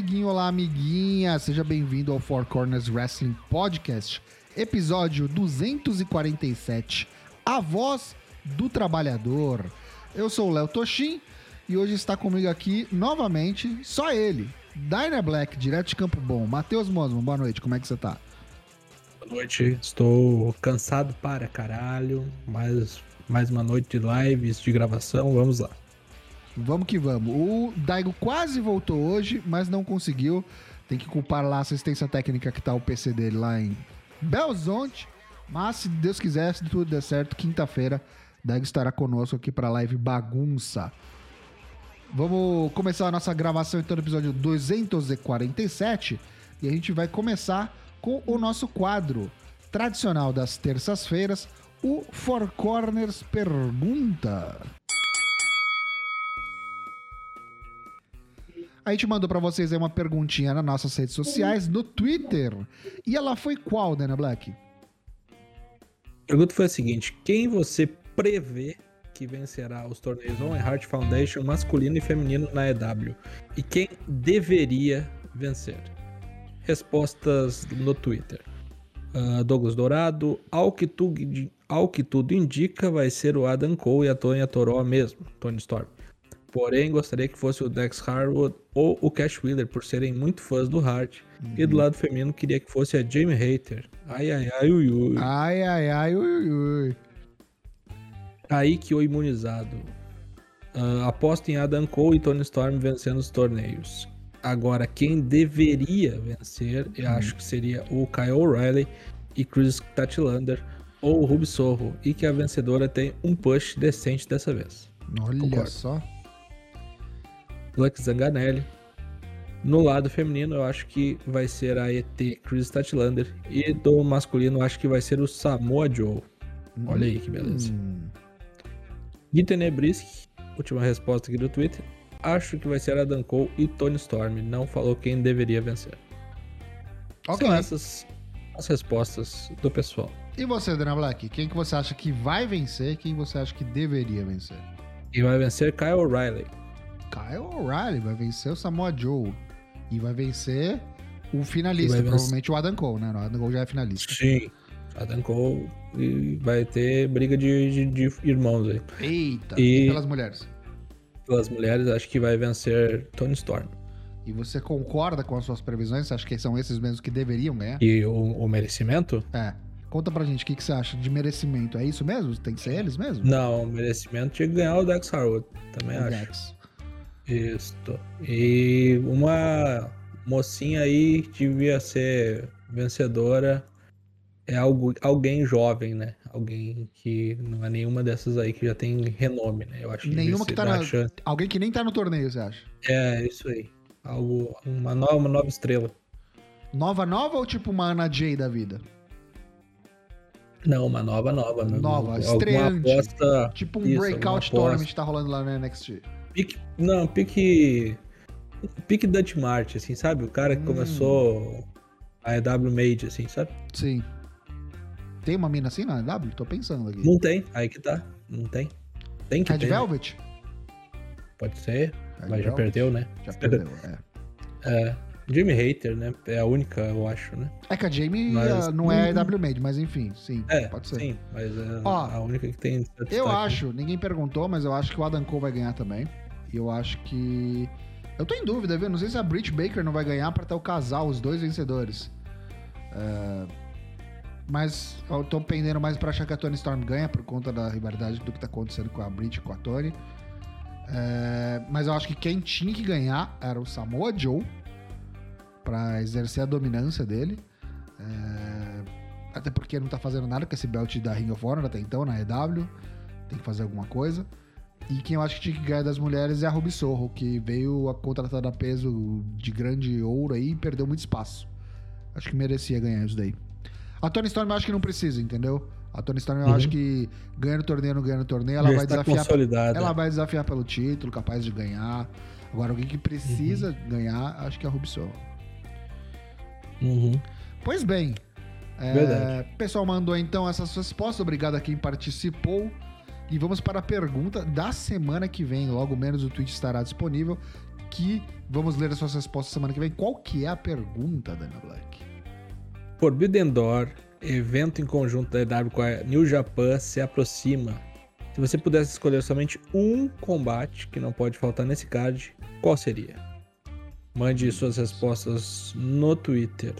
amiguinho, olá, amiguinha. Seja bem-vindo ao Four Corners Wrestling Podcast, episódio 247, A Voz do Trabalhador. Eu sou o Léo Toshin e hoje está comigo aqui novamente só ele, Dyna Black, direto de Campo Bom. Matheus Mosman, boa noite, como é que você tá? Boa noite, estou cansado para caralho, mais, mais uma noite de lives, de gravação, vamos lá. Vamos que vamos. O Daigo quase voltou hoje, mas não conseguiu. Tem que culpar lá a assistência técnica que tá o PC dele lá em Belzonte. Mas se Deus quiser, se tudo der certo, quinta-feira, Daigo estará conosco aqui para live Bagunça. Vamos começar a nossa gravação então no episódio 247 e a gente vai começar com o nosso quadro tradicional das terças-feiras, o Four Corners Pergunta. A gente mandou para vocês aí uma perguntinha nas nossas redes sociais, no Twitter. E ela foi qual, Dana Black? A pergunta foi a seguinte: quem você prevê que vencerá os torneios On Heart Foundation masculino e feminino na EW? E quem deveria vencer? Respostas no Twitter. Uh, Douglas Dourado, ao que, tu, ao que tudo indica, vai ser o Adam Cole e a Tonya Toró mesmo, Tony Storm. Porém, gostaria que fosse o Dex Harwood ou o Cash Wheeler, por serem muito fãs do Hart. Uhum. E do lado feminino, queria que fosse a Jamie Hater. Ai, ai, ai, ui, ui. Ai, ai, ai, ui, ui. Aí que o imunizado. Uh, aposta em Adam Cole e Tony Storm vencendo os torneios. Agora, quem deveria vencer, eu uhum. acho que seria o Kyle O'Reilly e Chris Tatlander ou o Ruby Sorro. E que a vencedora tem um push decente dessa vez. Olha Concordo. só. Lux Zanganelli. No lado feminino, eu acho que vai ser a ET Chris Statlander. E do masculino, eu acho que vai ser o Samoa Joe. Olha aí que beleza. Hum. Gui última resposta aqui do Twitter. Acho que vai ser Adam Cole e Tony Storm. Não falou quem deveria vencer. Okay. São essas as respostas do pessoal. E você, Dana Black? Quem que você acha que vai vencer? Quem você acha que deveria vencer? E vai vencer Kyle O'Reilly. Kyle O'Reilly vai vencer o Samoa Joe. E vai vencer o finalista, vencer... provavelmente o Adam Cole, né? O Adam Cole já é finalista. Sim. Adam Cole e vai ter briga de, de, de irmãos aí. Eita, e, pelas mulheres? Pelas mulheres, acho que vai vencer Tony Storm. E você concorda com as suas previsões? Você acha que são esses mesmos que deveriam ganhar? E o, o merecimento? É. Conta pra gente o que, que, você acha de merecimento. É isso mesmo? Tem que ser eles mesmo? Não, o merecimento tinha que ganhar o Dex Harwood. Também o acho. Dex. Isso. E uma mocinha aí devia ser vencedora. É algo, alguém jovem, né? Alguém que não é nenhuma dessas aí que já tem renome, né? Eu acho que nenhuma que tá na... Chance. Alguém que nem tá no torneio, você acha? É, isso aí. Algo, uma nova, uma nova estrela. Nova, nova ou tipo uma Ana Jay da vida? Não, uma nova, nova. Nova, estreante. Aposta, tipo um isso, breakout tournament que tá rolando lá no NXT. Pique, não, pique. Pique Dutch Mart, assim, sabe? O cara que hum. começou a EW Made, assim, sabe? Sim. Tem uma mina assim na EW? Tô pensando aqui. Não tem, aí que tá. Não tem. Tem que Red ter. Né? Velvet? Pode ser, Red mas Velvet. já perdeu, né? Já perdeu, é. é. Jamie Hater, né? É a única, eu acho, né? É que a Jamie mas, uh, não é EW Made, mas enfim, sim, é, pode ser. Sim, mas é Ó, a única que tem. Eu acho, ninguém perguntou, mas eu acho que o Adam Cole vai ganhar também. E eu acho que. Eu tô em dúvida, viu? Não sei se a Britt Baker não vai ganhar pra ter o casal, os dois vencedores. É... Mas eu tô pendendo mais pra achar que a Tony Storm ganha por conta da rivalidade do que tá acontecendo com a Britt e com a Tony. É... Mas eu acho que quem tinha que ganhar era o Samoa Joe para exercer a dominância dele. É... Até porque não tá fazendo nada com esse belt da Ring of Honor até então, na EW. Tem que fazer alguma coisa. E quem eu acho que tinha que ganhar das mulheres é a Ruby Sorro, que veio a contratada a peso de grande ouro aí e perdeu muito espaço. Acho que merecia ganhar isso daí. A Tony Storm eu acho que não precisa, entendeu? A Tony Storm eu uhum. acho que ganhando torneio não ganhando torneio, ela Já vai desafiar. Ela vai desafiar pelo título, capaz de ganhar. Agora, alguém que precisa uhum. ganhar, acho que é a Ruby Sorro. Uhum. Pois bem. É, pessoal mandou então essas respostas. Obrigado a quem participou. E vamos para a pergunta da semana que vem. Logo menos o tweet estará disponível. que vamos ler as suas respostas semana que vem. Qual que é a pergunta, Dana Black? Forbidden Door, evento em conjunto da EW com a New Japan, se aproxima. Se você pudesse escolher somente um combate que não pode faltar nesse card, qual seria? Mande suas respostas no Twitter.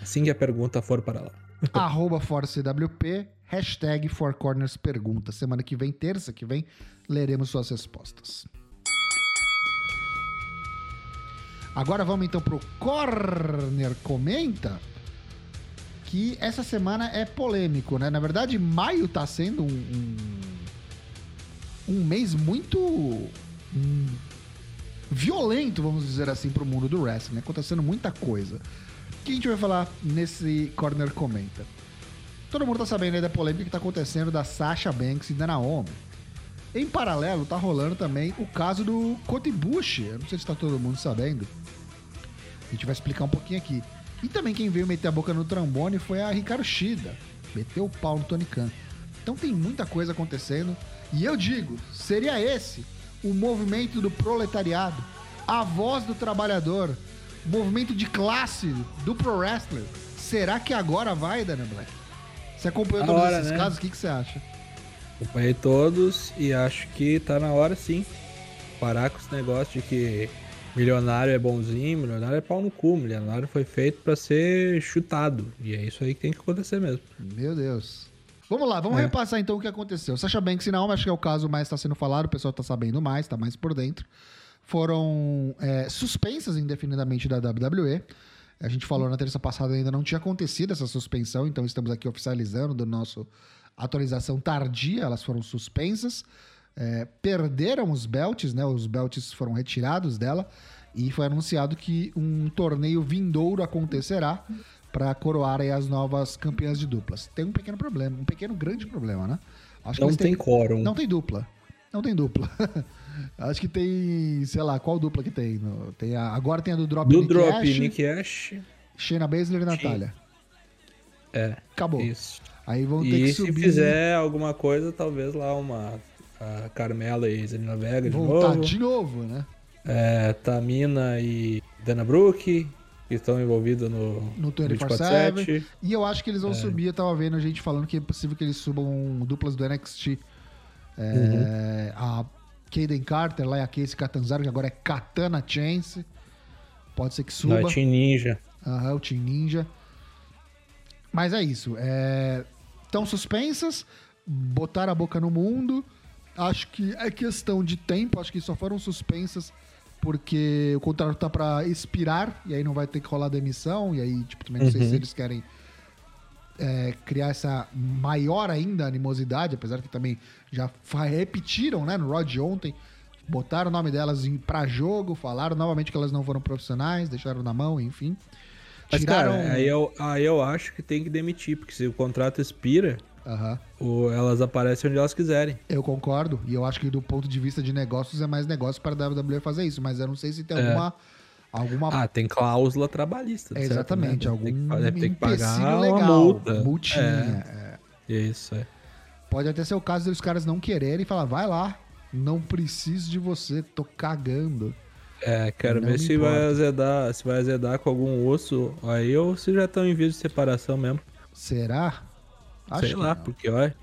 Assim que a pergunta for para lá. Arroba ForceWP, hashtag Four Corners Pergunta. Semana que vem, terça que vem, leremos suas respostas. Agora vamos então pro Corner Comenta, que essa semana é polêmico, né? Na verdade, maio tá sendo um, um, um mês muito um, violento, vamos dizer assim, pro mundo do wrestling, né? Acontecendo muita coisa. O que a gente vai falar nesse Corner Comenta? Todo mundo tá sabendo aí da polêmica que tá acontecendo da Sasha Banks e da Naomi. Em paralelo, tá rolando também o caso do Cody Bush. Eu não sei se tá todo mundo sabendo. A gente vai explicar um pouquinho aqui. E também quem veio meter a boca no trombone foi a Ricardo Shida. Meteu o pau no Tony Khan. Então tem muita coisa acontecendo. E eu digo, seria esse o movimento do proletariado, a voz do trabalhador, movimento de classe do pro wrestler. Será que agora vai, Dana Black? Você acompanhou todos hora, esses né? casos? O que, que você acha? Acompanhei todos e acho que tá na hora sim. Parar com esse negócio de que milionário é bonzinho, milionário é pau no cu. Milionário foi feito pra ser chutado. E é isso aí que tem que acontecer mesmo. Meu Deus. Vamos lá, vamos É. repassar então o que aconteceu. Sasha Banks e Naomi, acho que é o caso mais está sendo falado, o pessoal está sabendo mais, está mais por dentro. Foram é, suspensas indefinidamente da WWE. A gente falou na terça passada ainda não tinha acontecido essa suspensão, então estamos aqui oficializando do nosso atualização tardia, elas foram suspensas. É, perderam os belts, né? Os belts foram retirados dela e foi anunciado que um torneio vindouro acontecerá para coroar as novas campeãs de duplas. Tem um pequeno problema, um pequeno grande problema, né? Acho Não tem quórum. não tem dupla. Não tem dupla. Acho que tem, sei lá, qual dupla que tem? Tem a- agora tem a do Drop Do Nick drop, Ash, Nick Ash. Shayna Baszler e Natália. É, Acabou. isso. Aí vão ter E que se subir. fizer alguma coisa, talvez lá uma. A Carmela e Zelina Vega de voltar novo. de novo, né? É, Tamina e Dana Brooke, que estão envolvidas no, No 24/7. 24/7. E eu acho que eles vão É. subir, eu tava vendo gente falando que é possível que eles subam duplas do NXT. É, Uhum. A Kaden Carter lá e a Casey Catanzaro, que agora é Katana Chance. Pode ser que suba. Na Team Ninja. Aham, o Team Ninja. Mas é isso. Estão suspensas, botaram a boca no mundo. Acho que é questão de tempo. Acho que só foram suspensas porque o contrato tá pra expirar e aí não vai ter que rolar demissão. E aí, tipo, também não sei Uhum. se eles querem é, criar essa maior ainda animosidade, apesar que também já repetiram, né, no Rod ontem. Botaram o nome delas em- pra jogo, falaram novamente que elas não foram profissionais, deixaram na mão, enfim. Mas, Tiraram. cara, aí eu, aí eu acho que tem que demitir, porque se o contrato expira, Aham. o- elas aparecem onde elas quiserem. Eu concordo, e eu acho que do ponto de vista de negócios é mais negócio para a WWE fazer isso, mas eu não sei se tem É. alguma. Alguma Ah, tem cláusula trabalhista. é, certo, exatamente, né? algum Tem que, ter que pagar uma legal, multa. multinha. é. É, isso, é. Pode até ser o caso dos caras não quererem e falar, vai lá, não preciso de você, tô cagando. É, quero ver se importa. vai azedar, se vai azedar com algum osso aí ou se já estão em vias de separação mesmo. Será? Sei que lá, não. porque olha.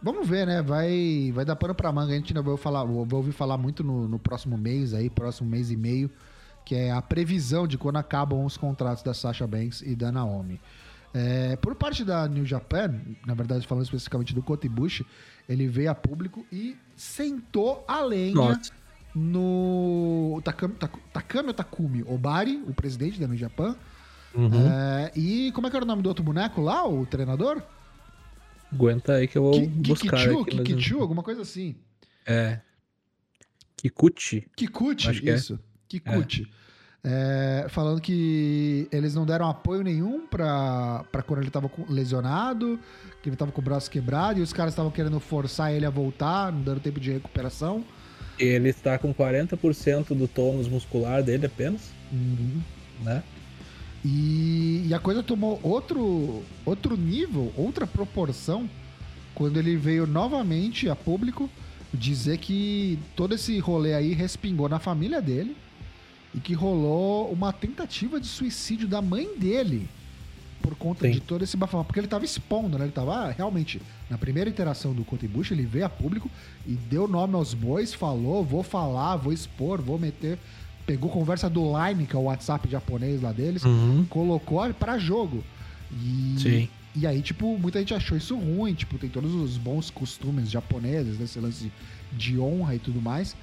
Vamos ver, né? Vai, vai dar pano pra manga. A gente ainda vai, falar, vai ouvir falar muito no, no próximo mês aí, próximo mês e meio, que é a previsão de quando acabam os contratos da Sasha Banks e da Naomi. É, por parte da New Japan, na verdade falando especificamente do Kota Ibushi, ele veio a público e sentou a lenha Nossa. no Takami, Tak- Takami ou Takumi Obari, o presidente da New Japan. Uhum. É, e como é que era o nome do outro boneco lá, o treinador? Aguenta aí que eu vou Ki- buscar Kikichu, aqui. Kikichu, alguma coisa assim. É. Kikuchi. Kikuchi, é. isso. Kikuchi. É, falando que eles não deram apoio nenhum pra, pra quando ele tava lesionado, que ele tava com o braço quebrado, e os caras estavam querendo forçar ele a voltar, não dando tempo de recuperação. Ele está com 40% do tônus muscular dele apenas, né? E, e a coisa tomou outro, outro nível, outra proporção, quando ele veio novamente a público dizer que todo esse rolê aí respingou na família dele e que rolou uma tentativa de suicídio da mãe dele por conta Sim. de todo esse bafafá. Porque ele tava expondo, né? Ele tava ah, realmente, na primeira interação do Conte Bush, ele veio a público e deu nome aos bois, falou, vou falar, vou expor, vou meter. Pegou conversa do Line, que é o WhatsApp japonês lá deles, Uhum. colocou pra jogo. E, Sim. e aí, tipo, muita gente achou isso ruim, tipo, tem todos os bons costumes japoneses, desse lance de honra e tudo mais.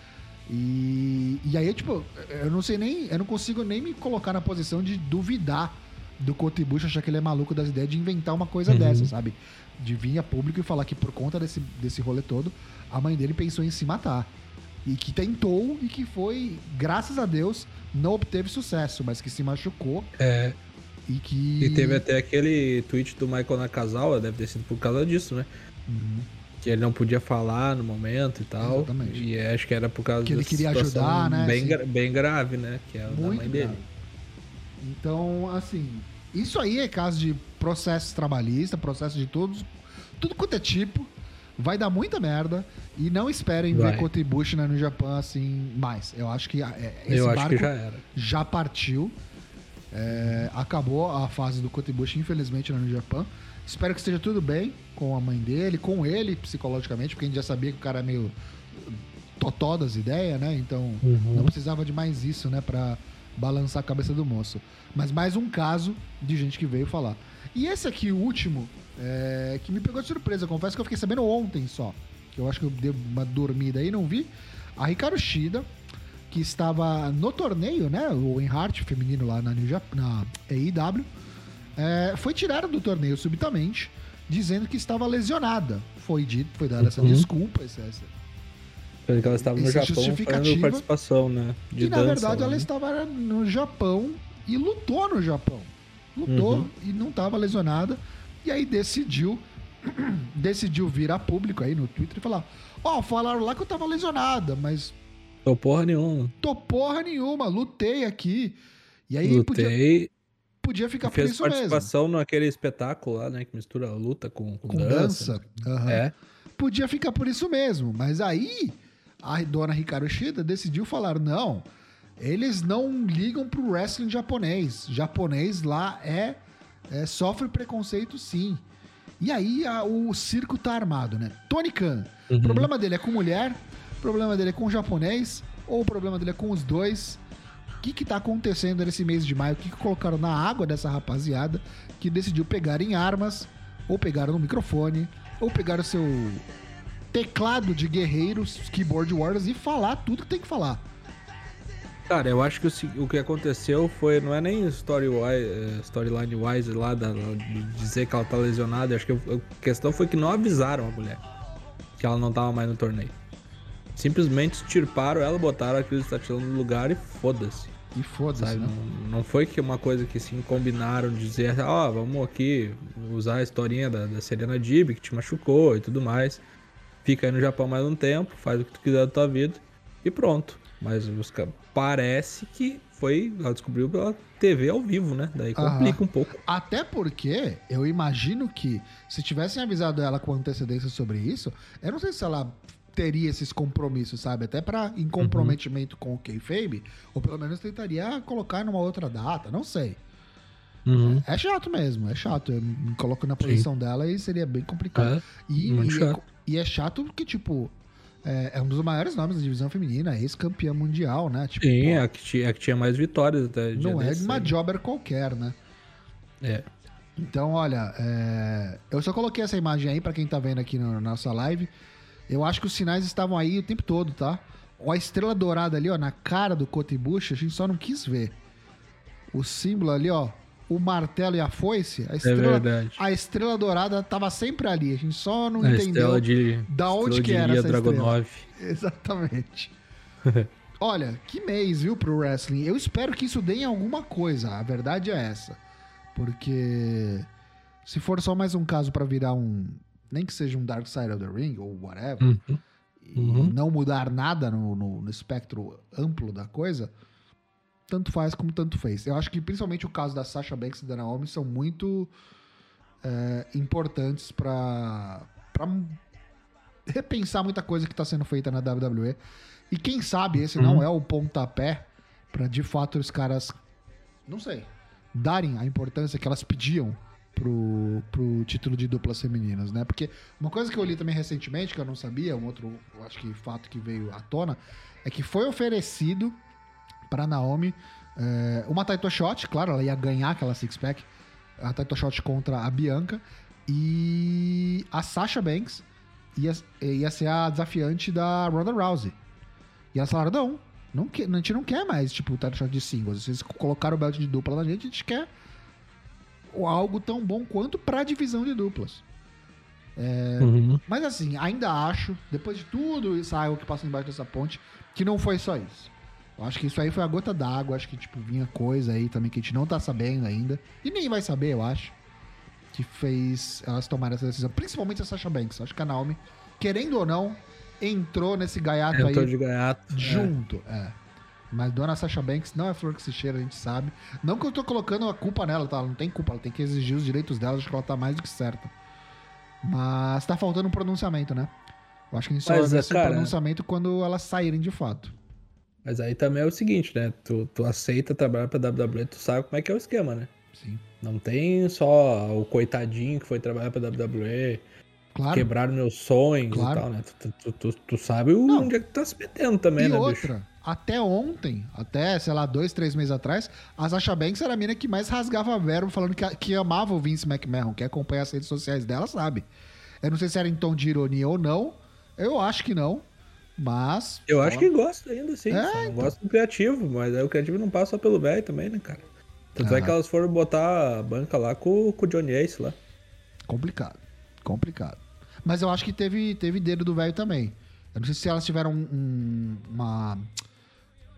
E, e aí, tipo, eu não sei nem, eu não consigo nem me colocar na posição de duvidar do Kotibushi, achar que ele é maluco das ideias de inventar uma coisa Uhum. dessa, sabe? De vir a público e falar que por conta desse, desse rolê todo, a mãe dele pensou em se matar. E que tentou e que foi, graças a Deus, não obteve sucesso, mas que se machucou É, e que. e teve até aquele tweet do Michael Nakazawa, deve ter sido por causa disso, né? Uhum. Que ele não podia falar no momento e tal. Exatamente. E acho que era por causa Que ele queria ajudar, né, Bem, assim. bem grave, né? Que é o da Muito mãe dele. grave. Então, assim, isso aí é caso de processo trabalhista, processo de todos, tudo quanto é tipo. Vai dar muita merda e não esperem Vai. ver Kotibushi né, no Japão assim mais. Eu acho que é, esse Eu acho barco que já era. já partiu. É, acabou a fase do Kotibushi, infelizmente, no Japão. Espero que esteja tudo bem com a mãe dele, com ele psicologicamente, porque a gente já sabia que o cara é meio totó das ideias, né? Então Uhum. não precisava de mais isso, né? Pra balançar a cabeça do moço. Mas mais um caso de gente que veio falar. E esse aqui, o último, é, que me pegou de surpresa. Confesso que eu fiquei sabendo ontem só. Que eu acho que eu dei uma dormida aí, não vi. A Ricardo Shida, que estava no torneio, né? O Enhart feminino lá na, New Jap- na AEW, é, foi tirada do torneio subitamente, dizendo que estava lesionada. Foi dito, foi dada essa Uhum. desculpa, essa, essa- ela estava no Essa Japão fazendo participação, né? De e na dança, verdade ela né? estava no Japão e lutou no Japão. Lutou Uhum. e não estava lesionada. E aí decidiu decidiu vir a público aí no Twitter e falar: Ó, falaram lá que eu tava lesionada, mas Tô porra nenhuma. tô porra nenhuma, lutei aqui. E aí podia, Lutei. podia ficar por fez isso mesmo. participação naquele espetáculo lá, né? Que mistura luta com, com, Com dança. dança. Aham. É. Podia ficar por isso mesmo. Mas aí a dona Ricardo Shida decidiu falar: não, eles não ligam pro wrestling japonês. Japonês lá é, é- sofre preconceito sim. E aí a- o circo tá armado, né? Tony Khan, Uhum. o problema dele é com mulher, problema dele é com japonês, ou o problema dele é com os dois. O que que tá acontecendo nesse mês de maio? O que que colocaram na água dessa rapaziada que decidiu pegar em armas, ou pegaram no microfone, ou pegaram seu teclado de guerreiros, keyboard warriors e falar tudo que tem que falar. Cara, eu acho que o, o que aconteceu foi, não é nem story eh, storyline wise lá da, de dizer que ela tá lesionada. Acho que a questão foi que não avisaram a mulher que ela não tava mais no torneio. Simplesmente extirparam ela, botaram aquilo que está tirando no lugar e foda-se. E foda-se, né? Não, não foi que uma coisa que assim combinaram de dizer, ó, vamos aqui usar a historinha da, da Serena Dib que te machucou e tudo mais. Fica aí no Japão mais um tempo, faz o que tu quiser da tua vida e pronto. Mas os parece que foi, ela descobriu pela TV ao vivo, né? Daí Aham. complica um pouco. Até porque eu imagino que se tivessem avisado ela com antecedência sobre isso, eu não sei se ela teria esses compromissos, sabe? Até pra em comprometimento com o kayfabe, ou pelo menos tentaria colocar numa outra data, não sei. Uhum. É chato mesmo, é chato. Eu me coloco na posição dela e seria bem complicado. É, E, e, chato. e é chato porque, tipo, é, é um dos maiores nomes da divisão feminina, ex-campeã mundial, né? Tipo, Sim, pô, é a que, tinha, a que tinha mais vitórias até. não é uma aí. jobber qualquer, né? É. Então, olha, é, eu só coloquei essa imagem aí pra quem tá vendo aqui na nossa live. Eu acho que os sinais estavam aí o tempo todo, tá? Ó, a estrela dourada ali, ó, na cara do Kotibushi, a gente só não quis ver. O símbolo ali, ó, o martelo e a foice, a É estrela, verdade. a estrela dourada tava sempre ali. A gente só não A entendeu. estrela de. da onde estrela que era essa Dragunov. Exatamente. Olha, que mês, viu, pro wrestling. Eu espero que isso dê em alguma coisa. A verdade é essa. Porque se for só mais um caso pra virar um. Nem que seja um Dark Side of the Ring ou whatever, Uhum. e Uhum. não mudar nada no, no- no espectro amplo da coisa, tanto faz como tanto fez. Eu acho que principalmente o caso da Sasha Banks e da Naomi são muito é, importantes pra repensar muita coisa que tá sendo feita na WWE. E quem sabe esse não é o pontapé pra de fato os caras, não sei, darem a importância que elas pediam pro, pro título de duplas femininas, né? Porque uma coisa que eu li também recentemente, que eu não sabia, um outro, acho que fato que veio à tona, é que foi oferecido pra Naomi é, uma title shot, claro, ela ia ganhar aquela six-pack, a title shot contra a Bianca, e a Sasha Banks ia, ia ser a desafiante da Ronda Rousey. E elas falaram, não, não que, a gente não quer mais, tipo, o title shot de singles. Vocês colocaram o belt de dupla na gente, a gente quer algo tão bom quanto pra divisão de duplas. É, Uhum. mas assim, ainda acho, depois de tudo isso, água que passa embaixo dessa ponte, que não foi só isso. Eu acho que isso aí foi a gota d'água, acho que tipo vinha coisa aí também que a gente não tá sabendo ainda, e nem vai saber, eu acho, que fez elas tomarem essa decisão, principalmente a Sasha Banks. Acho que a Naomi, querendo ou não, entrou nesse gaiato Entrou aí de gaiato. junto, é. Mas dona Sasha Banks não é flor que se cheira, a gente sabe. Não que eu tô colocando a culpa nela, tá? Ela não tem culpa, ela tem que exigir os direitos dela, acho que ela tá mais do que certa. Mas tá faltando um pronunciamento, né? Eu acho que a gente só vai ver é, esse cara- pronunciamento quando elas saírem de fato. Mas aí também é o seguinte, né? Tu, tu aceita trabalhar pra WWE, tu sabe como é que é o esquema, né? Sim. Não tem só o coitadinho que foi trabalhar pra WWE, Claro. quebraram meus sonhos Claro. e tal, né? Tu, tu, tu, tu sabe onde é que tu tá se metendo também, e né, outra, bicho? Até ontem, até, sei lá, dois, três meses atrás, a Sasha Banks era a mina que mais rasgava verbo falando que, que amava o Vince McMahon. Quem acompanha as redes sociais dela sabe. Eu não sei se era em tom de ironia ou não. Eu acho que não. Mas. Eu acho que gosta ainda, sim. É, então. gosta do criativo, mas aí o criativo não passa só pelo velho também, né, cara? Tanto é Ah. que elas foram botar a banca lá com, com o Johnny Ace lá. Complicado. Complicado. Mas eu acho que teve, teve dedo do velho também. Eu não sei se elas tiveram um, um- uma.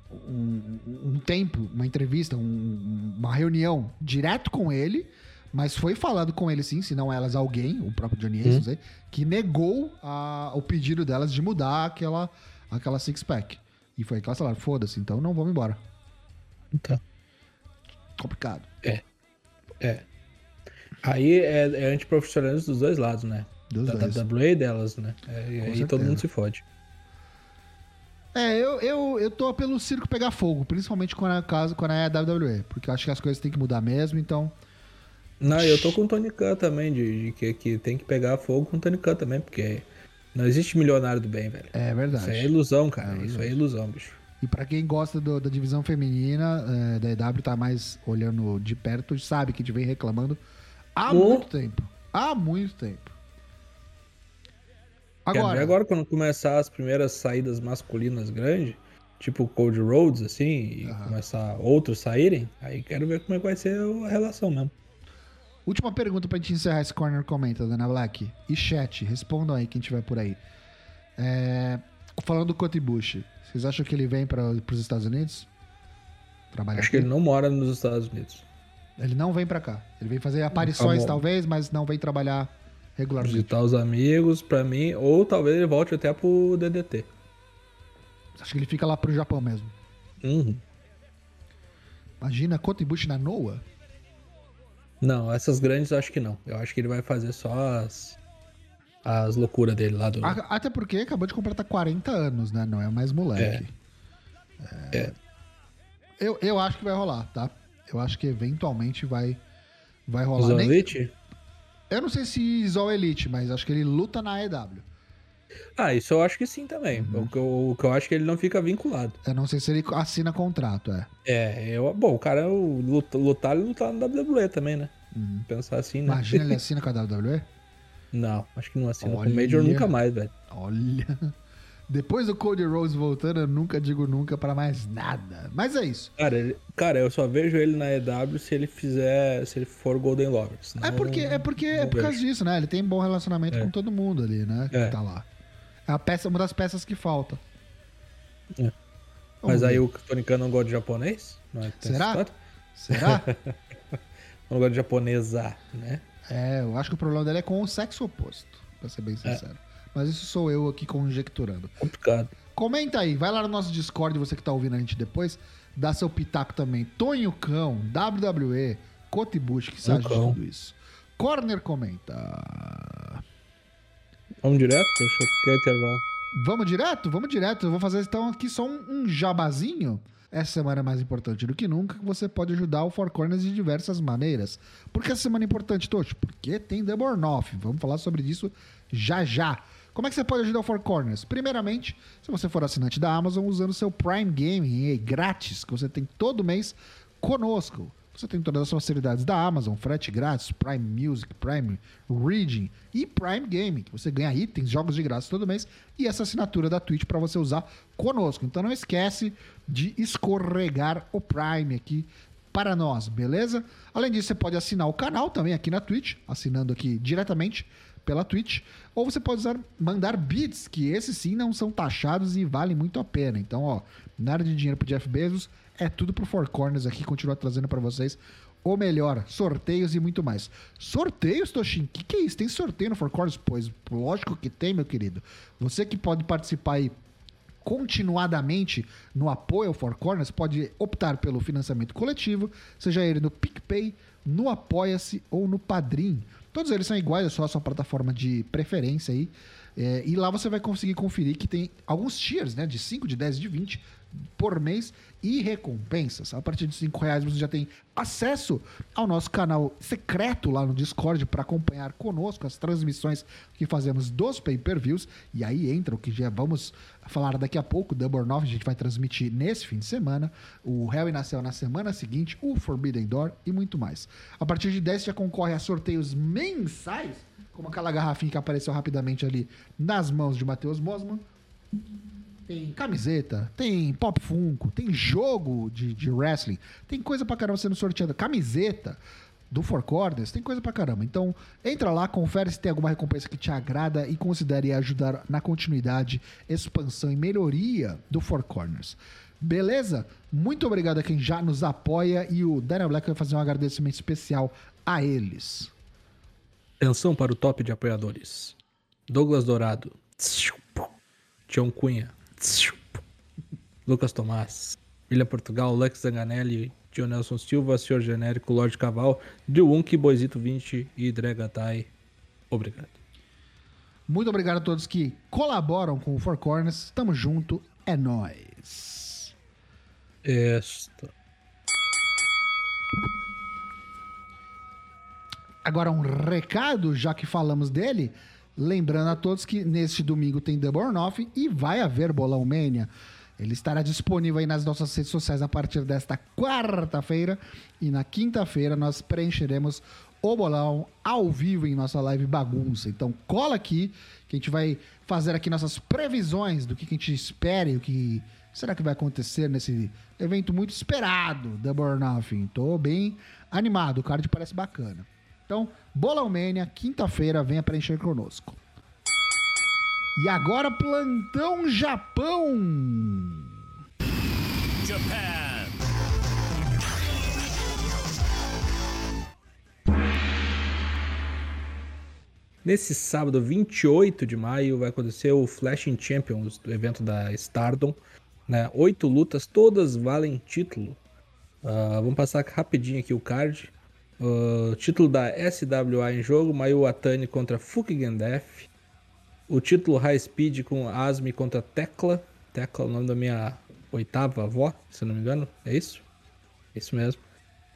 Um, um tempo, uma entrevista, um- uma reunião direto com ele, mas foi falado com ele sim, se não elas, alguém, o próprio Johnny Ace, não sei, que negou a- o pedido delas de mudar aquela, aquela six-pack. E foi aí que elas falaram: foda-se, então não vamos embora. Então. Complicado. É. Aí é, é antiprofissionalismo dos dois lados, né? Dos da dois. WWE delas, né? É, e aí todo mundo se fode. É, eu, eu, eu tô pelo circo pegar fogo, principalmente quando é, caso, quando é WWE, porque eu acho que as coisas têm que mudar mesmo, então. Não, eu tô com o Tony Khan também, de, de que, que tem que pegar fogo com o Tony Khan também, porque não existe milionário do bem, velho. É Isso verdade. aí é ilusão, cara. É Isso é ilusão, bicho. E pra quem gosta do- da divisão feminina, é, da EW tá mais olhando de perto, sabe que a gente vem reclamando há Oh. muito tempo. Há muito tempo. Agora, agora quando começar as primeiras saídas masculinas grandes, tipo Cody Rhodes, assim, e Aham. começar outros saírem, aí quero ver como é que vai ser a relação mesmo. última pergunta pra gente encerrar esse Corner Comenta, Dana Black. E chat, respondam aí quem tiver por aí. É, falando do Coty Bush, vocês acham que ele vem para os Estados Unidos? Trabalhar Acho aqui? que ele não mora nos Estados Unidos. Ele não vem pra cá. Ele vem fazer aparições, talvez, mas não vem trabalhar regularmente. Visitar os amigos, pra mim, ou talvez ele volte até pro DDT. Acho que ele fica lá pro Japão mesmo. Uhum. Imagina Kotibushi na Noa. Não, essas grandes eu acho que não. Eu acho que ele vai fazer só as, as loucuras dele lá do. Até porque acabou de completar 40 anos, né? Não é mais moleque. É. Eu, eu acho que vai rolar, tá? Eu acho que eventualmente vai, vai rolar. Nem-? Eu não sei se Isol Elite, mas acho que ele luta na EW. Ah, isso eu acho que sim também. Uhum. O, que eu, o que eu acho que ele não fica vinculado. Eu não sei se ele assina contrato, é. É, eu, bom, o cara o luta- lutar, ele lutar no WWE também, né? Uhum. Pensar assim, né? Imagina ele assina com a WWE? Não, acho que não assina Olha. com o Major nunca mais, velho. Olha. Depois do Cody Rose voltando, eu nunca digo nunca pra mais nada. Mas é isso. Cara, ele- cara, eu só vejo ele na EW se ele fizer, se ele for Golden Lover. senão É porque, é porque é por causa disso, né? Ele tem bom relacionamento É. com todo mundo ali, né? Que É. tá lá. É a peça, uma das peças que falta. É. Mas aí o Tony Khan não gosta de japonês? Não é- Será? Será? Não gosta de japonesa, né? é, eu acho que o problema dele é com o sexo oposto, pra ser bem É. sincero. Mas isso sou eu aqui conjecturando. Complicado. Comenta aí, vai lá no nosso Discord, você que tá ouvindo a gente depois, dá seu pitaco também. Tonho Cão, WWE, Cotibush, que você acha de tudo isso? Corner comenta. Vamos direto? Deixa eu ficar intervalo. Vamos direto? Vamos direto. Eu vou fazer então aqui só um, um jabazinho. Essa semana é mais importante do que nunca, que você pode ajudar o Four Corners de diversas maneiras. Por que essa semana é importante, Tocho? Porque tem The Bornoff. Vamos falar sobre isso já já. Como é que você pode ajudar o Four Corners? Primeiramente, se você for assinante da Amazon, usando seu Prime Gaming grátis, que você tem todo mês conosco. Você tem todas as facilidades da Amazon, frete grátis, Prime Music, Prime Reading e Prime Gaming. Você ganha itens, jogos de graça todo mês e essa assinatura da Twitch para você usar conosco. Então não esquece de escorregar o Prime aqui para nós, beleza? Além disso, você pode assinar o canal também aqui na Twitch, assinando aqui diretamente pela Twitch, ou você pode usar, mandar bits, que esses sim não são taxados e valem muito a pena. Então, ó, nada de dinheiro pro Jeff Bezos, é tudo pro Four Corners aqui, continuar trazendo para vocês o melhor, sorteios e muito mais. Sorteios, Toshin? O que, que é isso? Tem sorteio no Four Corners? Pois, lógico que tem, meu querido. Você que pode participar aí continuadamente no apoio ao Four Corners, pode optar pelo financiamento coletivo, seja ele no PicPay, no Apoia-se ou no Padrim. Todos eles são iguais, é só a sua plataforma de preferência aí. É, e lá você vai conseguir conferir que tem alguns tiers, né? De 5, de 10, de 20 por mês e recompensas. A partir de 5 reais você já tem acesso ao nosso canal secreto lá no Discord para acompanhar conosco as transmissões que fazemos dos pay-per-views. E aí entra o que já vamos falar daqui a pouco, Double 9 a gente vai transmitir nesse fim de semana, o Hell in a Cell na semana seguinte, o Forbidden Door e muito mais. A partir de 10 já concorre a sorteios mensais, como aquela garrafinha que apareceu rapidamente ali nas mãos de Matheus Mosman tem camiseta, tem pop funko, tem jogo de, de wrestling, tem coisa pra caramba sendo sorteada. Camiseta do Four Corners, tem coisa pra caramba. Então, entra lá, confere se tem alguma recompensa que te agrada e considere ajudar na continuidade, expansão e melhoria do Four Corners. Beleza? Muito obrigado a quem já nos apoia e o Daniel Black vai fazer um agradecimento especial a eles. Atenção para o top de apoiadores: Douglas Dourado, Tião Cunha, Lucas Tomás, William Portugal, Lex Zanganelli, Tio Nelson Silva, Senhor Genérico, Lorde Caval, Dilunk, Boisito 20 e Dregatai. Obrigado. Muito obrigado a todos que colaboram com o Four Corners. Tamo junto, é nóis. Esta. Agora um recado, já que falamos dele. Lembrando a todos que neste domingo tem Double or Nothing e vai haver Bolão Mania. Ele estará disponível aí nas nossas redes sociais a partir desta quarta-feira. E na quinta-feira nós preencheremos o bolão ao vivo em nossa live bagunça. Então cola aqui que a gente vai fazer aqui nossas previsões do que, a gente espera e o que será que vai acontecer nesse evento muito esperado da Burn Nothing. Tô bem animado, o card parece bacana. Então, Bolão Mania, quinta-feira, venha preencher conosco. E agora, Plantão Japão. Japan. Nesse sábado, 28 de maio, vai acontecer o Flashing Champions, do evento da Stardom. Né? Oito lutas, todas valem título. Uh, vamos passar rapidinho aqui o card. Uh, título da SWA em jogo, Mayu Atani contra Fukigen Death. O título High Speed com Asmi contra Tecla. Tecla é o nome da minha oitava avó, se não me engano. É isso? É isso mesmo.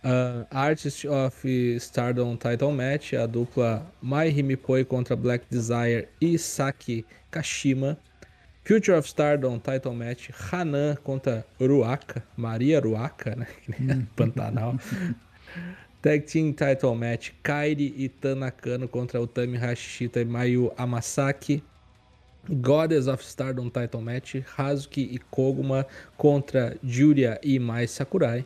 Uh, Artist of Stardom Title Match, a dupla Mai Himipoi contra Black Desire e Saki Kashima. Future of Stardom Title Match, Hanan contra Ruaka, Maria Ruaka, né? Pantanal. Tag Team Title Match, Kairi e Tanakano contra Utami Hashishita e Mayu Amasaki. Goddess of Stardom Title Match, Hazuki e Koguma contra Julia e Mai Sakurai.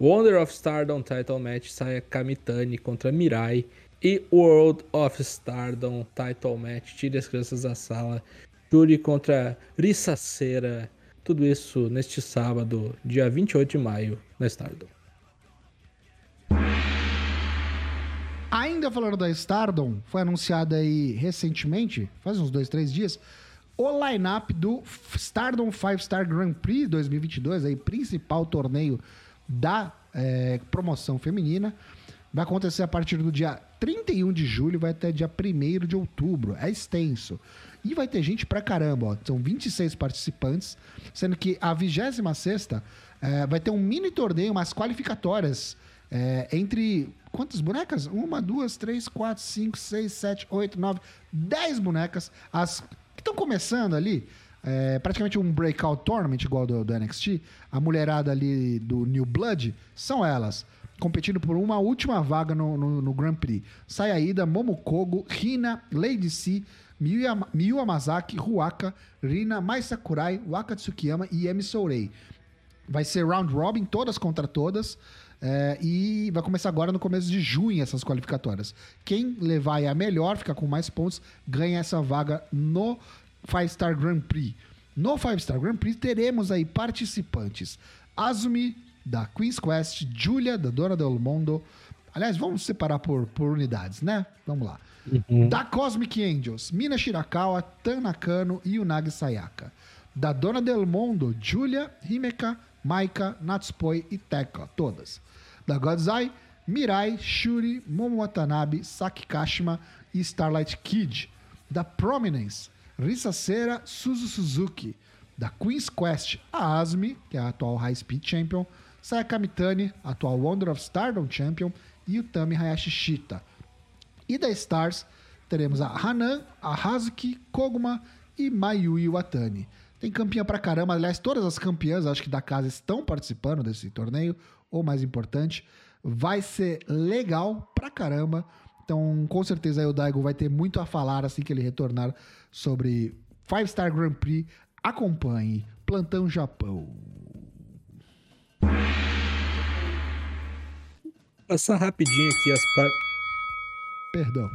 Wonder of Stardom Title Match, Saya Kamitani contra Mirai. E World of Stardom Title Match, Tire as crianças da sala, Yuri contra Rissaceira. Tudo isso neste sábado, dia 28 de maio, na Stardom. Ainda falando da Stardom, foi anunciada aí recentemente, faz uns dois, três dias, o line-up do Stardom 5 Star Grand Prix 2022, aí, principal torneio da é, promoção feminina. Vai acontecer a partir do dia 31 de julho, vai até dia 1 de outubro. É extenso. E vai ter gente pra caramba, ó. São 26 participantes, sendo que a 26 é, vai ter um mini torneio, umas qualificatórias é, entre. Quantas bonecas? Uma, duas, três, quatro, cinco, seis, sete, oito, nove, dez bonecas. As que estão começando ali. É, praticamente um breakout tournament igual do, do NXT. A mulherada ali do New Blood são elas competindo por uma última vaga no, no, no Grand Prix. Sayaida, Momokogo, Hina, Lady C, Miyu, Miyu Amazaki, Ruaka, Rina, Mai Sakurai, Waka Tsukiyama e Emi Sourei. Vai ser round robin, todas contra todas. É, e vai começar agora no começo de junho essas qualificatórias. Quem levar a melhor, ficar com mais pontos, ganha essa vaga no Five Star Grand Prix. No Five Star Grand Prix teremos aí participantes: Azumi da Queen's Quest, Julia da Dona del Mondo. Aliás, vamos separar por, por unidades, né? Vamos lá. Uhum. Da Cosmic Angels, Mina Shirakawa, Tanakano e Unagi Sayaka. Da Dona del Mondo, Julia, Himeka, Maika, Natsupoi e Tekla, todas. Da Godzai, Mirai, Shuri, Momo Watanabe, Saki Kashima e Starlight Kid. Da Prominence, Risa Sera, Suzu Suzuki. Da Queen's Quest, a Asmi, que é a atual High Speed Champion, Sayaka Mitani, atual Wonder of Stardom Champion, e o Tami Hayashi Shita. E da Stars, teremos a Hanan, a Hazuki, Koguma e Mayui Watani. Tem campeã pra caramba. Aliás, todas as campeãs, acho que da casa, estão participando desse torneio. Ou mais importante, vai ser legal pra caramba. Então, com certeza, aí o Daigo vai ter muito a falar assim que ele retornar sobre Five Star Grand Prix. Acompanhe Plantão Japão. Passar rapidinho aqui as par... Perdão.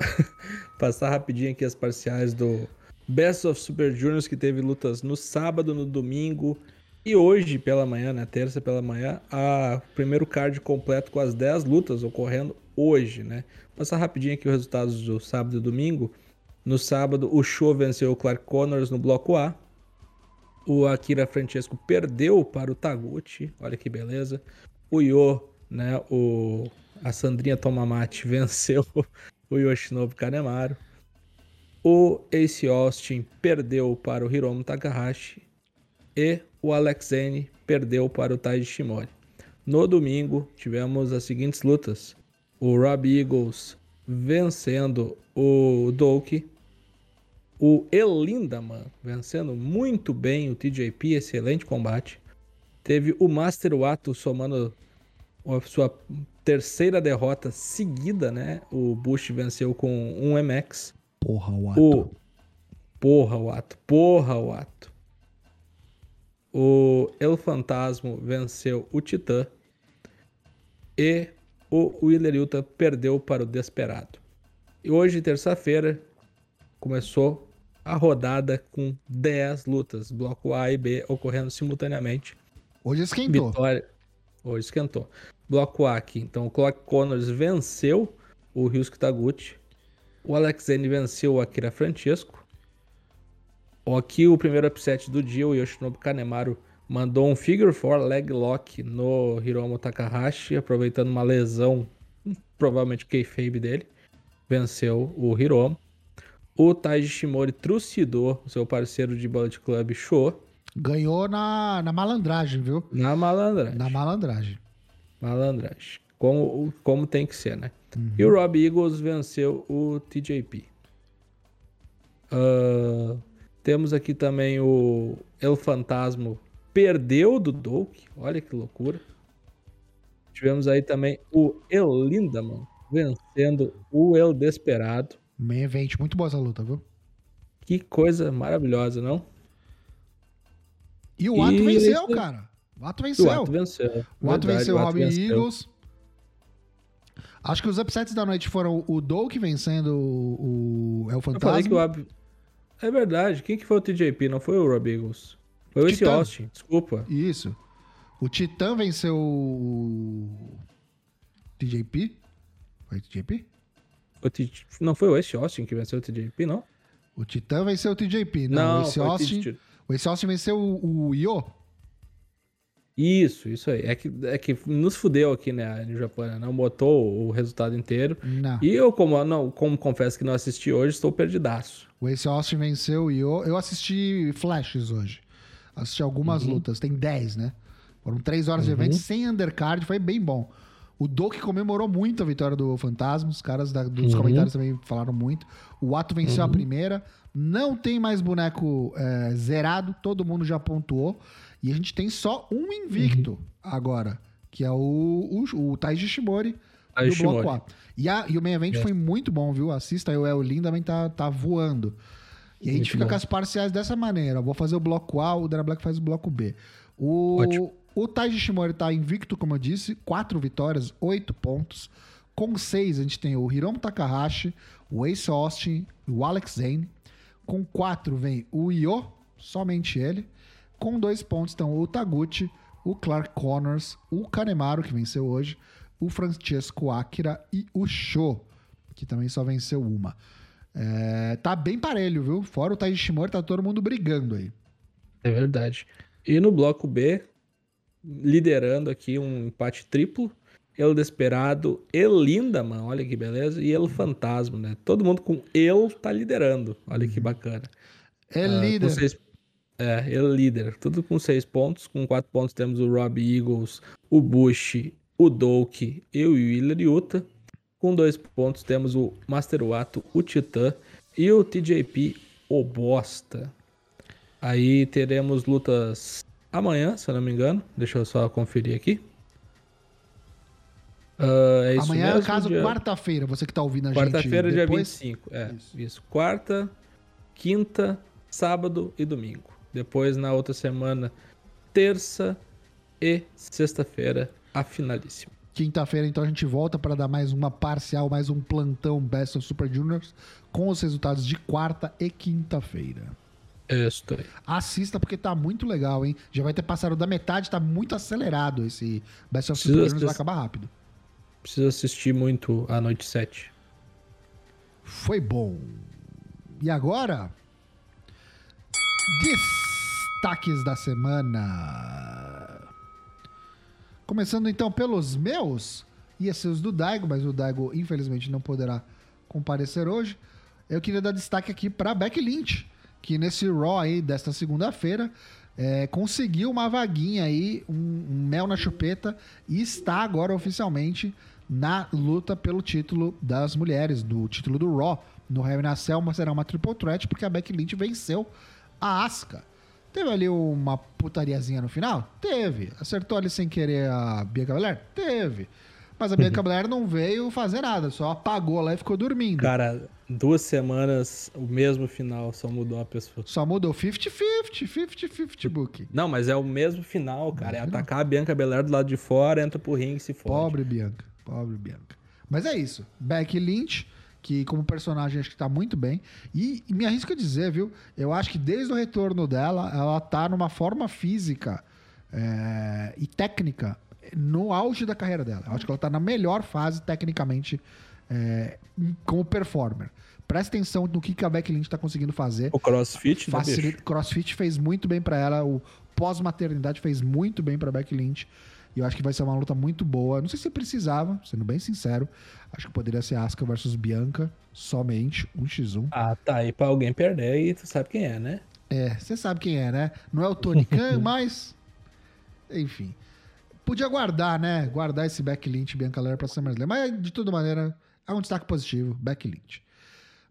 Passar rapidinho aqui as parciais do Best of Super Juniors, que teve lutas no sábado, no domingo e hoje pela manhã, né? Terça pela manhã, a primeiro card completo com as 10 lutas ocorrendo hoje, né? Passar rapidinho aqui os resultados do sábado e domingo. No sábado, o Show venceu o Clark Connors no bloco A. O Akira Francesco perdeu para o Taguchi, olha que beleza. O Yo, né, o a Sandrinha Tomamate venceu o Yoshinobu Kanemaru. O Ace Austin perdeu para o Hiromu Takahashi e o Alex Zane perdeu para o Taiji Shimori. No domingo tivemos as seguintes lutas: o Rob Eagles vencendo o Doki, o Elindaman vencendo muito bem o TJP, excelente combate. Teve o Master Wato somando a sua terceira derrota seguida, né? O Bush venceu com um MX. Porra, o ato. O... Porra, o ato. Porra, o ato. O El Fantasma venceu o Titã. E o Willer Utah perdeu para o Desperado. E hoje, terça-feira, começou a rodada com 10 lutas, bloco A e B ocorrendo simultaneamente. Hoje esquentou. Vitória. Hoje esquentou. Bloco A aqui. Então o Clark Connors venceu o Ryusuke Taguchi. O Alex Zane venceu o Akira Francesco. Aqui o primeiro upset do dia, o Yoshinobu Kanemaru mandou um figure four leg lock no Hiromu Takahashi, aproveitando uma lesão, provavelmente o kayfabe dele. Venceu o Hiromu. O Taiji Shimori trucidou seu parceiro de Bullet Club Show. Ganhou na, na malandragem, viu? Na malandragem. Na malandragem. Malandragem. Como, como tem que ser, né? Uhum. E o Rob Eagles venceu o TJP. Uh, ah, temos aqui também o El Fantasma perdeu do Doak. Olha que loucura. Tivemos aí também o El Lindaman vencendo o El Desperado. Main event, muito boa essa luta, viu? Que coisa maravilhosa, não? E o Ato e venceu, esse... cara. O Ato venceu. O Ato venceu. O Ato venceu o Robin Eagles. Acho que os upsets da noite foram o Doak vencendo o, o El Fantasma. Eu falei que o Ab... É verdade. Quem que foi o TJP? Não foi o Rob Eagles. Foi o esse Austin. Desculpa. Isso. O Titã venceu o TJP? Foi o TJP? O T... Não foi o Ace Austin que venceu o TJP, não? O Titã venceu o TJP. Não, não o Ace Austin... O Ace Austin venceu o, o Io. Isso, isso aí. É que, é que nos fudeu aqui, né, no Japão, né? não botou o resultado inteiro. Não. E eu, como, não, como confesso que não assisti hoje, estou perdidaço. O Ace Austin venceu e eu, eu assisti flashes hoje. Assisti algumas Uhum. lutas. Tem 10, né? Foram 3 horas de evento sem undercard, foi bem bom. O Doki comemorou muito a vitória do Fantasma. Os caras da- dos Uhum. comentários também falaram muito. O Ato venceu a primeira. Não tem mais boneco é, zerado. Todo mundo já pontuou. E a gente tem só um invicto Uhum. agora. Que é o, o, o Taiji Shimori Taiji do Bloco Shimori. A. E, a, e o main event Yes. foi muito bom, viu? Assista aí, o El Lin também tá, tá voando. E a gente Muito fica bom. com as parciais dessa maneira. Eu vou fazer o bloco A, o Dana Black faz o bloco B. O, Ótimo. o Taiji Shimori tá invicto, como eu disse, quatro vitórias, oito pontos. Com seis, a gente tem o Hiromu Takahashi, o Ace Austin, o Alex Zane. Com quatro vem o Io, somente ele. Com dois pontos estão o Taguchi, o Clark Connors, o Kanemaru, que venceu hoje, o Francesco Akira e o Sho, que também só venceu uma. É, tá bem parelho, viu? Fora o Taiji Shimori, tá todo mundo brigando aí. É verdade. E no bloco B, liderando aqui um empate triplo, El Desperado, El Lindaman, olha que beleza, e El Fantasma, né? Todo mundo com El tá liderando, olha que bacana. É Ah, líder. É, ele líder. Tudo com seis pontos. Com quatro pontos temos o Rob Eagles, o Bush, o Doki e o Willer Yuta. Com dois pontos temos o Master Wato, o Titã e o TJP, o Bosta. Aí teremos lutas amanhã, se eu não me engano. Deixa eu só conferir aqui. Ah, é Amanhã, mesmo, caso dia- quarta-feira, você que tá ouvindo a gente Quarta-feira, dia depois, 25. É, Isso. isso. Quarta, quinta, sábado e domingo. Depois, na outra semana, terça e sexta-feira, a finalíssima. Quinta-feira, então, a gente volta para dar mais uma parcial, mais um plantão Best of Super Juniors com os resultados de quarta e quinta-feira. Isso aí. Assista porque tá muito legal, hein? Já vai ter passado da metade, tá muito acelerado esse Best of Super Juniors, vai acabar rápido. Precisa assistir muito a noite 7. Foi bom. E agora? Destaques da semana. Começando então pelos meus, ia ser os do Daigo, mas o Daigo infelizmente não poderá comparecer hoje. Eu queria dar destaque aqui para Beck Lynch, que nesse Raw aí desta segunda-feira é, conseguiu uma vaguinha aí, um, um mel na chupeta e está agora oficialmente na luta pelo título das mulheres, do título do Raw. No Hell in a Cell será uma triple threat porque a Becky Lynch venceu a Asuka. Teve ali uma putariazinha no final? Teve. Acertou ali sem querer a Bianca Belair? Teve. Mas a Bianca Belair não veio fazer nada, só apagou lá e ficou dormindo. Cara, duas semanas, o mesmo final, só mudou a pessoa. Só mudou 50-50, 50-50 book. Não, mas é o mesmo final, cara. É Mesmo final. atacar a Bianca Belair do lado de fora, entra pro ringue e se fode. Pobre Bianca, pobre Bianca. Mas é isso. Becky Lynch, que como personagem acho que tá muito bem. E, e me arrisco a dizer, viu? Eu acho que desde o retorno dela, ela tá numa forma física é, e técnica no auge da carreira dela. Eu acho que ela tá na melhor fase tecnicamente é, como performer. Presta atenção no que, que a Becky Lynch tá conseguindo fazer. O crossfit, né, Facilita- bicho? CrossFit fez muito bem pra ela, o pós-maternidade fez muito bem pra Becky Lynch. E eu acho que vai ser uma luta muito boa. Não sei se precisava, sendo bem sincero. Acho que poderia ser Asuka versus Bianca, somente, 1x1. Ah, tá aí pra alguém perder e tu sabe quem é, né? É, você sabe quem é, né? Não é o Tony Khan, mas. Enfim. Podia guardar, né? Guardar esse e Bianca Belair pra SummerSlam. Mas, de toda maneira, é um destaque positivo, Becky Lynch.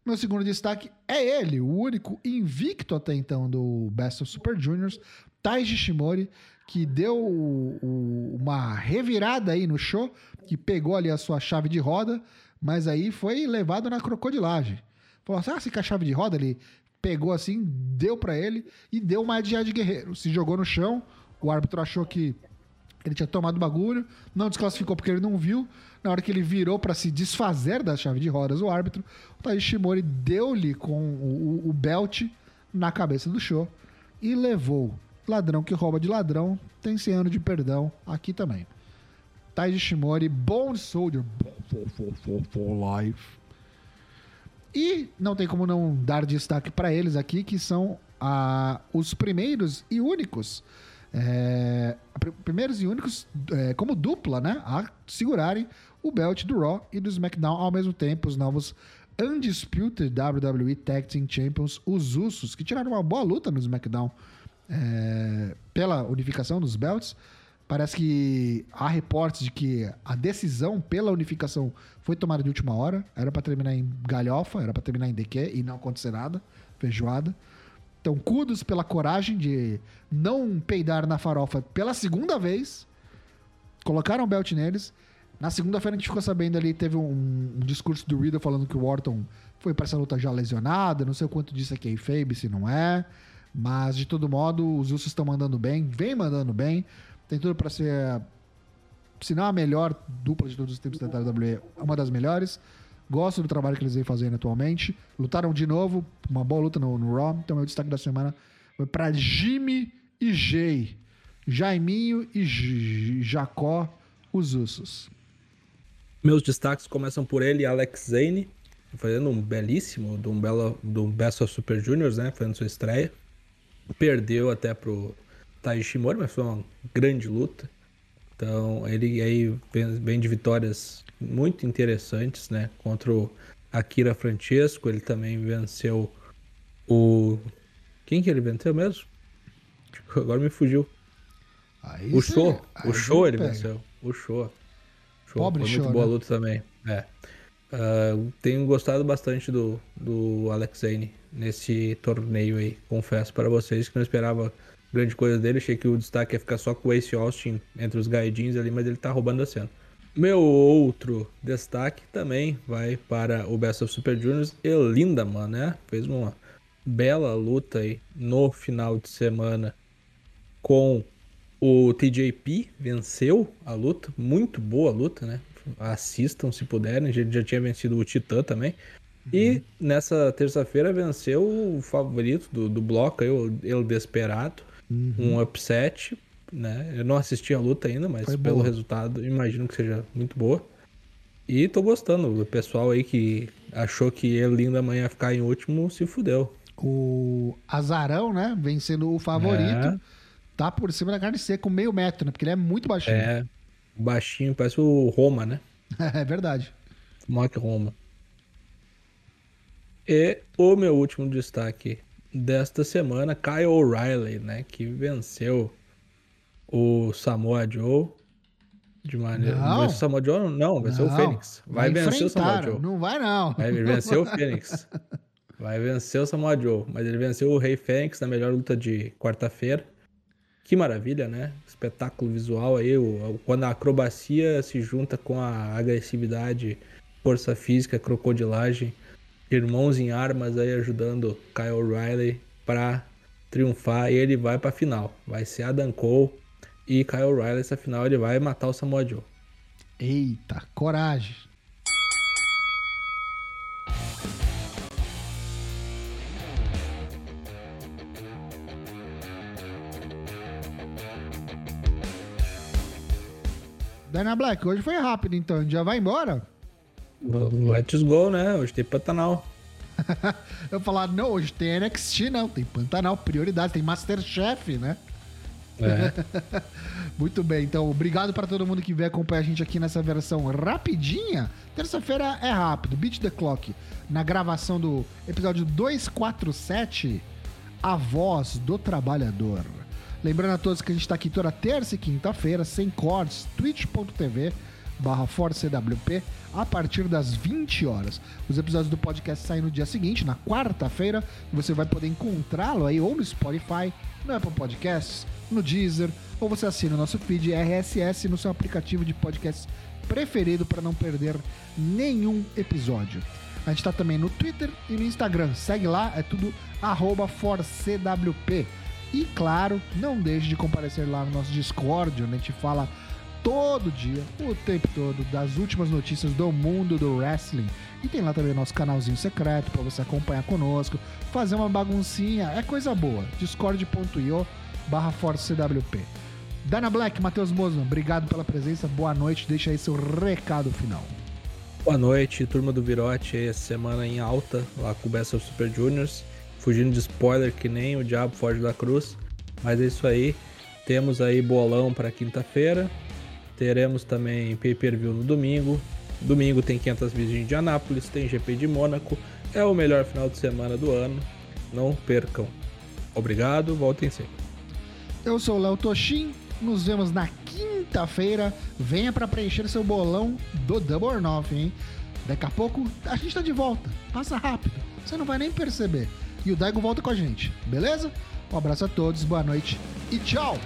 Meu segundo destaque é ele, o único invicto até então do Best of Super Juniors, Taiji Shimori, que deu o- o- uma revirada aí no show, que pegou ali a sua chave de roda, mas aí foi levado na crocodilagem. Falou assim, ah, se com a chave de roda, ele pegou assim, deu pra ele e deu uma de de guerreiro. Se jogou no chão, o árbitro achou que ele tinha tomado o bagulho, não desclassificou porque ele não viu. Na hora que ele virou pra se desfazer da chave de rodas, o árbitro, o Taiji Shimori deu-lhe com o, o- o belt na cabeça do show e levou. Ladrão que rouba de ladrão tem 100 anos de perdão aqui também. Taiji Shimori, Bone Soldier, for, life. E não tem como não dar destaque para eles aqui, que são ah, os primeiros e únicos é, primeiros e únicos é, como dupla, né, a segurarem o belt do Raw e do SmackDown ao mesmo tempo, os novos Undisputed WWE Tag Team Champions, os Usos, que tiraram uma boa luta no SmackDown é, pela unificação dos belts. Parece que há reportes de que a decisão pela unificação foi tomada de última hora. Era para terminar em galhofa, era para terminar em DQ e não acontecer nada. Feijoada. Então, kudos pela coragem de não peidar na farofa pela segunda vez. Colocaram o belt neles. Na segunda-feira a gente ficou sabendo ali, teve um, um, discurso do Riddle falando que o Orton foi para essa luta já lesionado. Não sei o quanto disso é Fabe, se não é. Mas, de todo modo, os Usos estão mandando bem. Vem mandando bem. Tem tudo para ser, se não a melhor dupla de todos os tempos da WWE, uma das melhores. Gosto do trabalho que eles vêm fazendo atualmente. Lutaram de novo, uma boa luta no, no Raw. Então, meu destaque da semana foi para Jimmy e Jay. Jaiminho e J Jacó, os Usos. Meus destaques começam por ele, Alex Zane, fazendo um belíssimo do, um belo, do Best of Super Juniors, né? Fazendo sua estreia. Perdeu até pro Taiji Shimori, mas foi uma grande luta. Então, ele aí vem de vitórias muito interessantes, né? Contra o Akira Francesco, ele também venceu o. Quem que ele venceu mesmo? Agora me fugiu. Aí o show. O show ele pega. venceu. O show. show. Pobre Foi show, muito boa né? luta também. É. Uh, tenho gostado bastante do, do Alex Zane nesse torneio aí. Confesso para vocês que não esperava grande coisa dele. Achei que o destaque ia ficar só com o Ace Austin entre os gaidins ali, mas ele tá roubando a cena. Meu outro destaque também vai para o Best of Super Juniors e Lindaman, né? Fez uma bela luta aí no final de semana com o TJP, venceu a luta, muito boa luta, né? Assistam se puderem, ele já tinha vencido o Titã também. Uhum. E nessa terça-feira venceu o favorito do, do bloco, o El Desperado, uhum. um upset né? Eu não assisti a luta ainda, mas Foi pelo boa. resultado imagino que seja muito boa. E tô gostando. O pessoal aí que achou que ele ainda amanhã ia ficar em último se fudeu. O Azarão, né? Vencendo o favorito. É. Tá por cima da carne seca, meio metro, né? Porque ele é muito baixinho. É, baixinho, parece o Roma, né? é verdade. Mock Roma. E o meu último destaque desta semana, Kyle O'Reilly, né? Que venceu o Samoa Joe de maneira. Não. Ser o Samoa Joe? Não, vai ser o Fênix. Vai, vai vencer o Samoa Joe. Não vai, não. Vai vencer o Fênix. Vai vencer o Samoa Joe. Mas ele venceu o Rei Fênix na melhor luta de quarta-feira. Que maravilha, né? Espetáculo visual aí. O, quando a acrobacia se junta com a agressividade, força física, crocodilagem. Irmãos em armas aí ajudando Kyle O'Reilly para triunfar. E ele vai para final. Vai ser Adam Cole e Kyle O'Reilly, essa final, ele vai matar o Samoa Joe. Eita, coragem. Dana Black, hoje foi rápido então, já vai embora? Let's go, né? Hoje tem Pantanal. Eu falar, não, hoje tem NXT, não, tem Pantanal, prioridade, tem Masterchef, né? É. Muito bem, então obrigado para todo mundo que veio acompanhar a gente aqui nessa versão rapidinha. Terça-feira é rápido, Beat the Clock. Na gravação do episódio 247, A Voz do Trabalhador. Lembrando a todos que a gente está aqui toda terça e quinta-feira, sem cortes, twitch.tv barra ForceWP a partir das 20 horas. Os episódios do podcast saem no dia seguinte, na quarta-feira, você vai poder encontrá-lo aí ou no Spotify, no Apple Podcasts, no Deezer, ou você assina o nosso feed RSS no seu aplicativo de podcast preferido para não perder nenhum episódio. A gente está também no Twitter e no Instagram. Segue lá, é tudo ForCWP. E claro, não deixe de comparecer lá no nosso Discord, onde a gente fala todo dia, o tempo todo, das últimas notícias do mundo do wrestling. E tem lá também nosso canalzinho secreto para você acompanhar conosco, fazer uma baguncinha, é coisa boa. discord.io barra ForceCWP. Dana Black, Matheus Mosman, obrigado pela presença, boa noite, deixa aí seu recado final. Boa noite, turma do Virote, essa semana em alta, lá com o Best of Super Juniors, fugindo de spoiler que nem o Diabo foge da cruz, mas é isso aí. Temos aí bolão para quinta-feira. Teremos também pay-per-view no domingo. Domingo tem 500 milhas de Indianápolis, tem GP de Mônaco. É o melhor final de semana do ano. Não percam. Obrigado, voltem sempre. Eu sou o Léo Toshin. Nos vemos na quinta-feira. Venha para preencher seu bolão do Double or Nothing, hein? Daqui a pouco a gente tá de volta. Passa rápido. Você não vai nem perceber. E o Daigo volta com a gente, beleza? Um abraço a todos, boa noite e tchau!